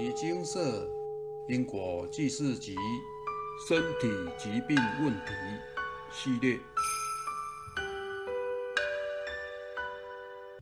遗精舍因果记事集身体疾病问题系列。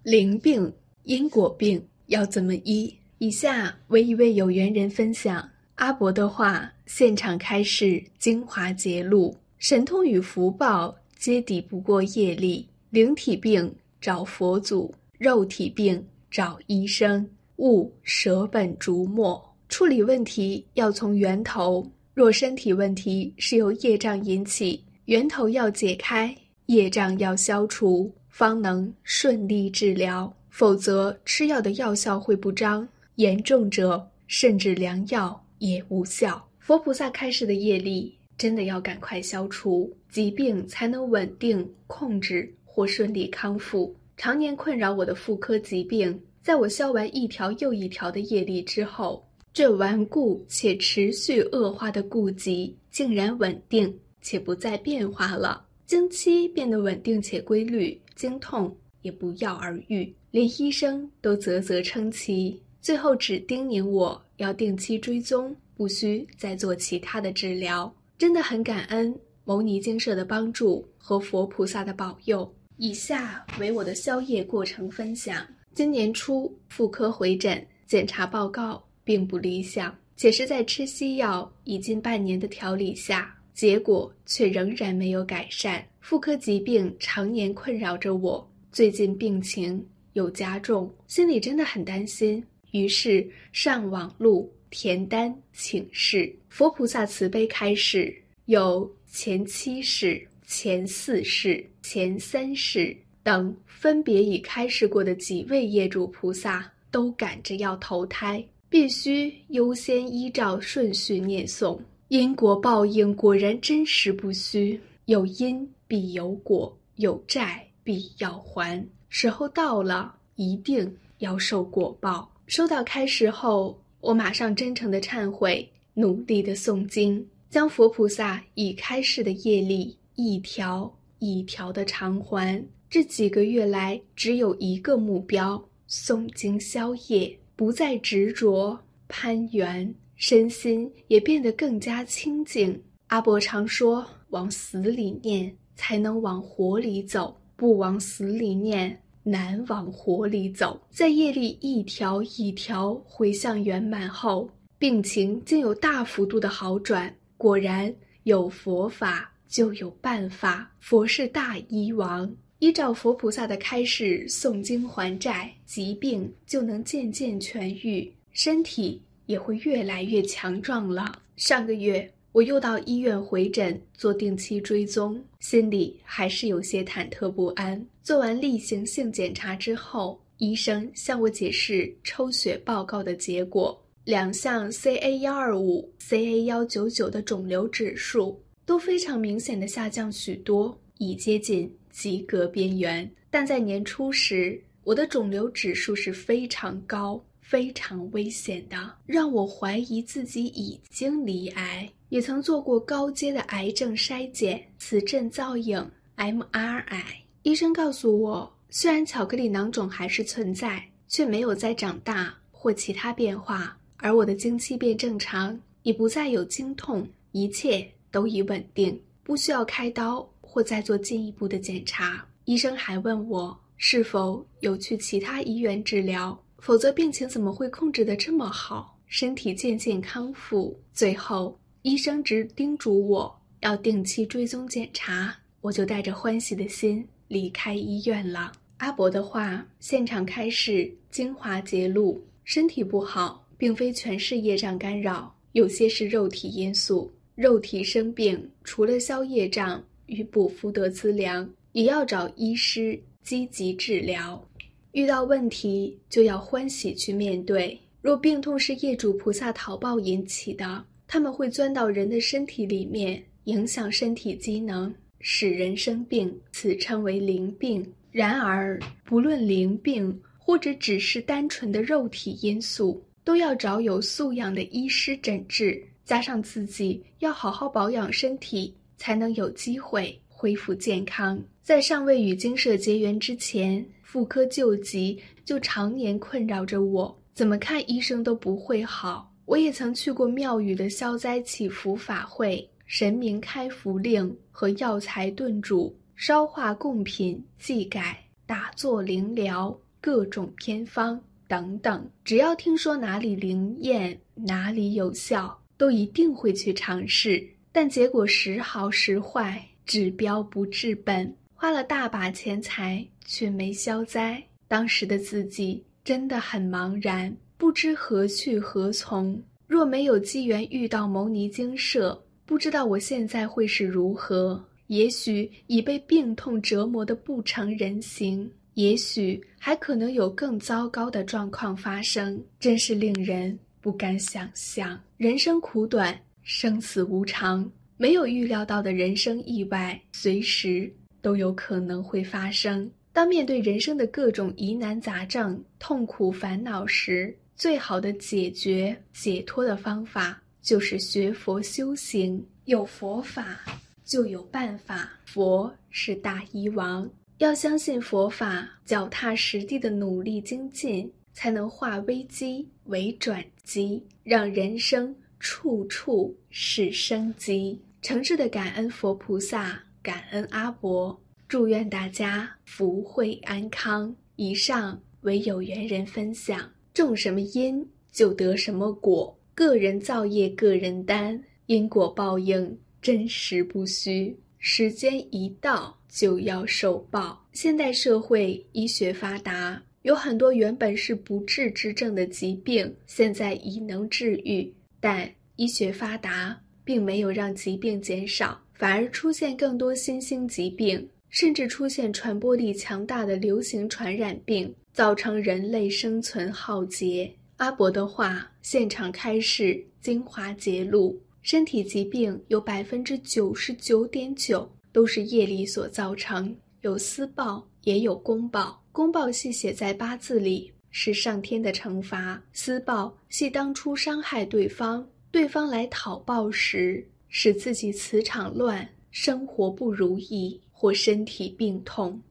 灵病、因果病要怎么医？以下为一位有缘人分享阿伯的话，现场开示精华节录：神通与福报皆抵不过业力，灵体病找佛祖，肉体病找医生。勿舍本逐末，处理问题要从源头。若身体问题是由业障引起，源头要解开，业障要消除，方能顺利治疗。否则，吃药的药效会不彰，严重者甚至良药也无效。佛菩萨开示的业力，真的要赶快消除，疾病才能稳定控制或顺利康复。常年困扰我的妇科疾病。在我消完一条又一条的业力之后，这顽固且持续恶化的痼疾竟然稳定且不再变化了。经期变得稳定且规律，经痛也不药而愈，连医生都啧啧称奇。最后只叮咛我要定期追踪，不需再做其他的治疗。真的很感恩牟尼精舍的帮助和佛菩萨的保佑。以下为我的消业过程分享。今年初妇科回诊，检查报告并不理想，且是在吃西药已近半年的调理下，结果却仍然没有改善。妇科疾病常年困扰着我，最近病情又加重，心里真的很担心。于是上网路填单请示，佛菩萨慈悲开示，有前七世、前四世、前三世。等分别已开示过的几位业主菩萨都赶着要投胎，必须优先依照顺序念诵。因果报应果然真实不虚，有因必有果，有债必要还。时候到了，一定要受果报。收到开示后，我马上真诚的忏悔，努力的诵经，将佛菩萨已开示的业力一条一条的偿还。这几个月来，只有一个目标：诵经消业，不再执着攀缘，身心也变得更加清净。阿伯常说：“往死里念，才能往活里走；不往死里念，难往活里走。”在业力一条一条回向圆满后，病情竟有大幅度的好转。果然，有佛法就有办法，佛是大医王。依照佛菩萨的开示诵经还债，疾病就能渐渐痊愈，身体也会越来越强壮了。上个月我又到医院回诊做定期追踪，心里还是有些忐忑不安。做完例行性检查之后，医生向我解释抽血报告的结果，两项 CA 幺二五、CA 幺九九的肿瘤指数都非常明显的下降许多，已接近。及格边缘，但在年初时，我的肿瘤指数是非常高、非常危险的，让我怀疑自己已经罹癌。也曾做过高阶的癌症筛检、磁振造影、MRI。医生告诉我，虽然巧克力囊肿还是存在，却没有再长大或其他变化，而我的经期变正常，已不再有经痛，一切都已稳定，不需要开刀。或再做进一步的检查，医生还问我是否有去其他医院治疗，否则病情怎么会控制得这么好，身体渐渐康复。最后，医生只叮嘱我要定期追踪检查，我就带着欢喜的心离开医院了。阿伯的话，现场开示精华揭露：身体不好，并非全是业障干扰，有些是肉体因素。肉体生病，除了消业障。与补福德资粮，也要找医师积极治疗。遇到问题就要欢喜去面对。若病痛是业主菩萨逃报引起的，他们会钻到人的身体里面，影响身体机能，使人生病，此称为灵病。然而，不论灵病或者只是单纯的肉体因素，都要找有素养的医师诊治，加上自己要好好保养身体。才能有机会恢复健康。在尚未与精舍结缘之前，妇科旧疾就常年困扰着我。怎么看医生都不会好。我也曾去过庙宇的消灾祈福法会，神明开符令和药材炖煮、烧化贡品、祭改、打坐灵疗、各种偏方等等。只要听说哪里灵验，哪里有效，都一定会去尝试。但结果时好时坏，治标不治本，花了大把钱财却没消灾。当时的自己真的很茫然，不知何去何从。若没有机缘遇到牟尼精舍，不知道我现在会是如何。也许已被病痛折磨得不成人形，也许还可能有更糟糕的状况发生，真是令人不敢想象。人生苦短，生死无常，没有预料到的人生意外，随时都有可能会发生。当面对人生的各种疑难杂症、痛苦烦恼时，最好的解决解脱的方法就是学佛修行。有佛法，就有办法。佛是大医王，要相信佛法，脚踏实地的努力精进，才能化危机为转机，让人生处处是生机。诚挚的感恩佛菩萨，感恩阿伯。祝愿大家福慧安康。以上为有缘人分享，种什么因就得什么果，个人造业个人担，因果报应真实不虚，时间一到就要受报。现代社会医学发达，有很多原本是不治之症的疾病，现在已能治愈。但医学发达并没有让疾病减少，反而出现更多新兴疾病。甚至出现传播力强大的流行传染病，造成人类生存浩劫。阿伯的话，现场开示精华揭露：身体疾病有百分之九十九点九都是业力所造成，有私报也有公报。公报系写在八字里，是上天的惩罚；私报系当初伤害对方，对方来讨报时，使自己磁场乱，生活不如意。或身体病痛，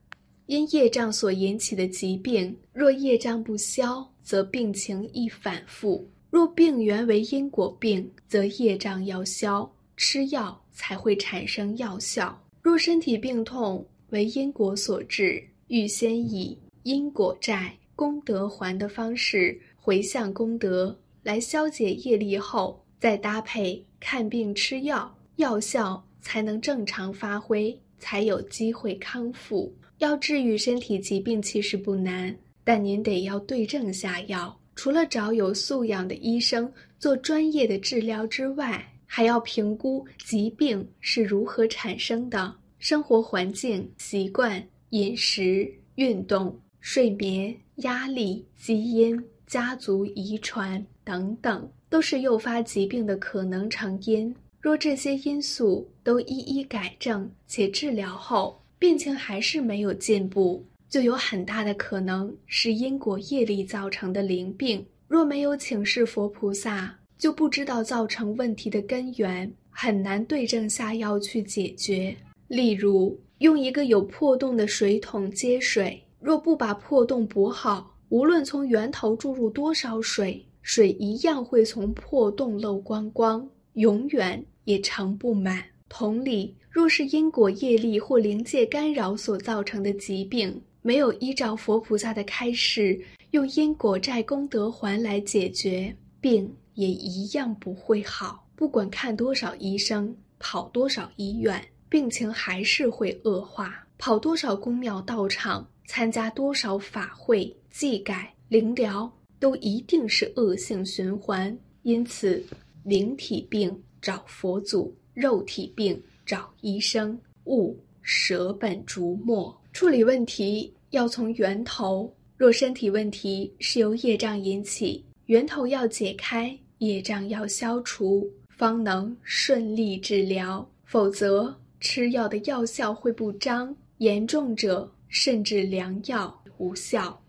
因业障所引起的疾病，若业障不消，则病情易反复；若病源为因果病，则业障要消，吃药才会产生药效。若身体病痛为因果所致，预先以因果债、功德还的方式回向功德，来消解业力后，再搭配看病吃药，药效才能正常发挥。才有机会康复。要治愈身体疾病其实不难，但您得要对症下药。除了找有素养的医生做专业的治疗之外，还要评估疾病是如何产生的，生活环境、习惯、饮食、运动、睡眠、压力、基因、家族遗传等等，都是诱发疾病的可能成因。若这些因素都一一改正且治疗后，病情还是没有进步，就有很大的可能是因果业力造成的灵病。若没有请示佛菩萨，就不知道造成问题的根源，很难对症下药去解决。例如，用一个有破洞的水桶接水，若不把破洞补好，无论从源头注入多少水，水一样会从破洞漏光光。永远也盛不满。同理，若是因果业力或灵界干扰所造成的疾病，没有依照佛菩萨的开示，用因果债功德还来解决，病也一样不会好。不管看多少医生，跑多少医院，病情还是会恶化。跑多少宫庙道场，参加多少法会祭改灵疗，都一定是恶性循环。因此。灵体病找佛祖，肉体病找医生，勿舍本逐末。处理问题要从源头。若身体问题是由业障引起，源头要解开，业障要消除，方能顺利治疗。否则，吃药的药效会不彰，严重者甚至良药无效。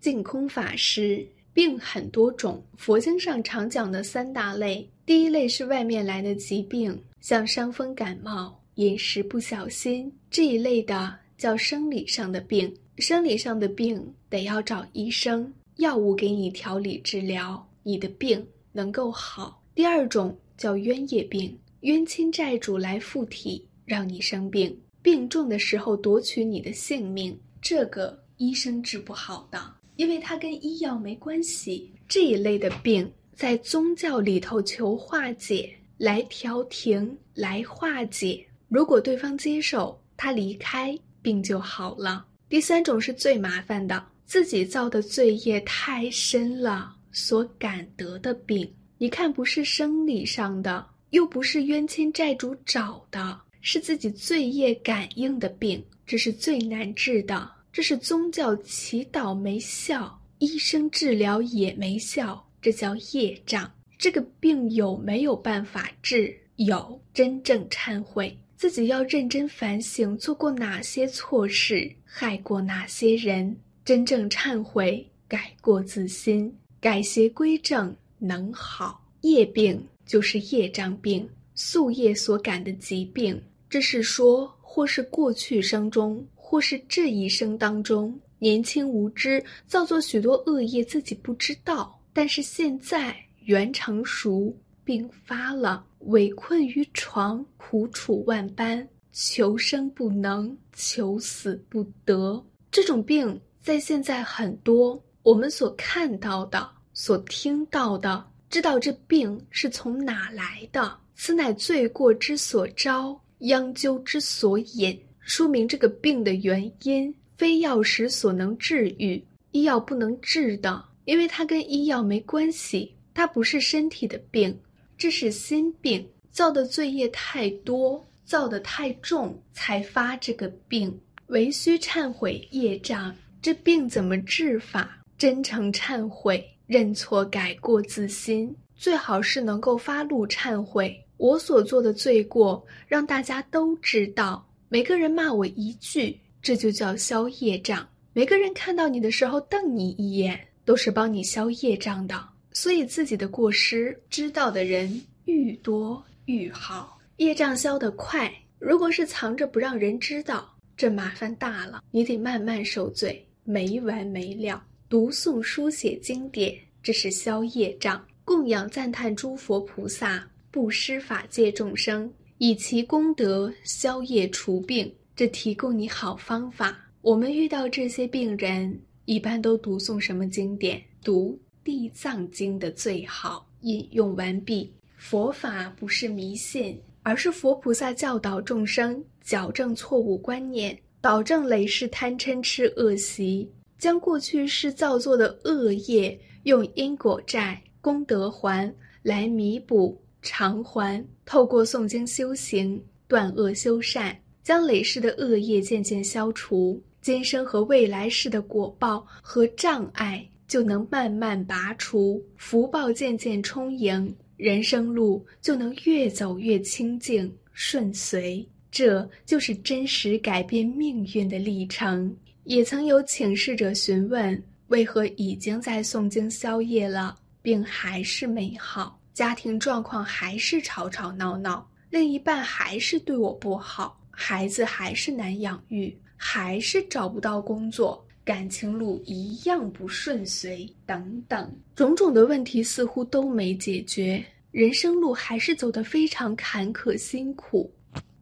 净空法师。病很多种，佛经上常讲的三大类。第一类是外面来的疾病，像伤风感冒、饮食不小心这一类的，叫生理上的病。生理上的病得要找医生，药物给你调理治疗，你的病能够好；第二种叫冤业病，冤亲债主来附体，让你生病，病重的时候夺取你的性命，这个医生治不好的，因为它跟医药没关系。这一类的病，在宗教里头求化解，来调停，来化解。如果对方接受，他离开，病就好了。第三种是最麻烦的，自己造的罪业太深了，所感得的病。你看，不是生理上的，又不是冤亲债主找的，是自己罪业感应的病，这是最难治的。这是宗教祈祷没效，医生治疗也没效，这叫业障。这个病有没有办法治？有，真正忏悔。自己要认真反省，做过哪些错事，害过哪些人，真正忏悔，改过自新，改邪归正，能好。业病就是业障病，宿业所感的疾病。这是说，或是过去生中，或是这一生当中，年轻无知，造作许多恶业，自己不知道，但是现在缘成熟。病发了，委困于床，苦楚万般，求生不能，求死不得。这种病在现在很多，我们所看到的、所听到的，知道这病是从哪来的？此乃罪过之所招，殃咎之所引，说明这个病的原因非药食所能治愈，医药不能治的，因为它跟医药没关系，它不是身体的病。这是心病，造的罪业太多，造的太重，才发这个病。唯需忏悔业障，这病怎么治法？真诚忏悔，认错改过自新，最好是能够发怒忏悔。我所做的罪过，让大家都知道。每个人骂我一句，这就叫消业障。每个人看到你的时候瞪你一眼，都是帮你消业障的。所以自己的过失知道的人愈多愈好，业障消得快。如果是藏着不让人知道，这麻烦大了，你得慢慢受罪，没完没了。读诵书写经典，这是消业障；供养赞叹诸佛菩萨，布施法界众生，以其功德消业除病，这提供你好方法。我们遇到这些病人，一般都读诵什么经典？读。地藏经的最好引用完毕。佛法不是迷信，而是佛菩萨教导众生矫正错误观念，导正累世贪嗔痴恶习，将过去世造作的恶业用因果债、功德还来弥补偿还。透过诵经修行，断恶修善，将累世的恶业渐渐消除，今生和未来世的果报和障碍。就能慢慢拔除福报，渐渐充盈，人生路就能越走越清净顺遂。这就是真实改变命运的历程。也曾有请示者询问：为何已经在诵经消业了，病还是没好？家庭状况还是吵吵闹闹，另一半还是对我不好，孩子还是难养育，还是找不到工作。感情路一样不顺遂，等等种种的问题似乎都没解决，人生路还是走得非常坎坷辛苦。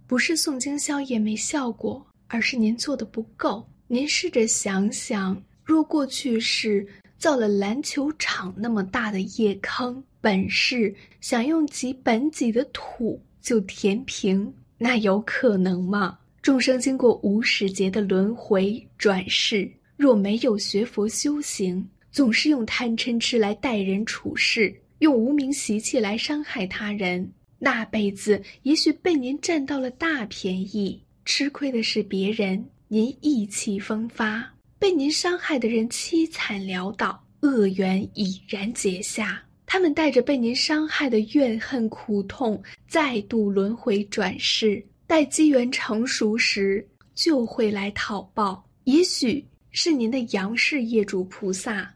不是送经销业没效果，而是您做的不够。您试着想想，若过去是造了篮球场那么大的业坑，本是想用几本几的土就填平，那有可能吗？众生经过无始劫的轮回转世。若没有学佛修行，总是用贪嗔痴来待人处事，用无名习气来伤害他人，那辈子也许被您占到了大便宜，吃亏的是别人，您意气风发，被您伤害的人凄惨潦倒，恶缘已然结下，他们带着被您伤害的怨恨苦痛，再度轮回转世，待机缘成熟时，就会来讨报，也许。是您的杨氏业主菩萨，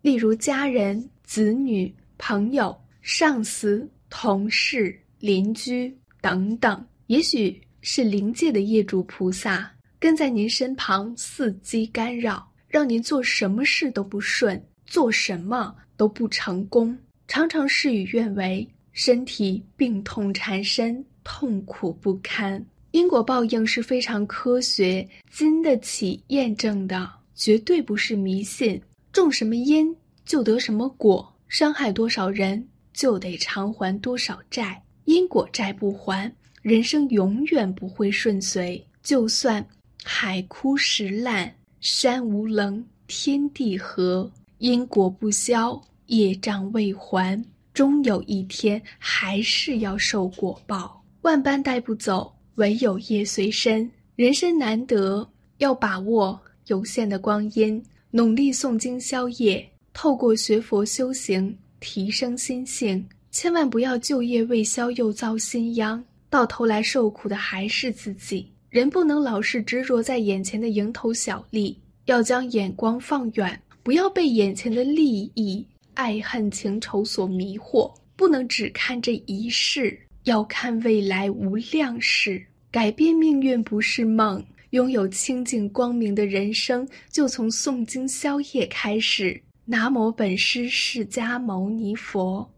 例如家人、子女、朋友、上司、同事、邻居等等；也许是灵界的业主菩萨，跟在您身旁，伺机干扰，让您做什么事都不顺，做什么都不成功，常常事与愿违，身体病痛缠身，痛苦不堪。因果报应是非常科学、经得起验证的，绝对不是迷信。种什么因就得什么果，伤害多少人就得偿还多少债。因果债不还，人生永远不会顺遂。就算海枯石烂、山无棱、天地合，因果不消，业障未还，终有一天还是要受果报。万般带不走。唯有业随身，人生难得，要把握有限的光阴，努力诵经消业，透过学佛修行提升心性。千万不要旧业未消又遭新殃，到头来受苦的还是自己。人不能老是执着在眼前的蝇头小利，要将眼光放远，不要被眼前的利益、爱恨情仇所迷惑，不能只看这一世。要看未来无量事，改变命运不是梦。拥有清净光明的人生，就从诵经消业开始。南无本师释迦牟尼佛。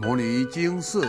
摩尼经寺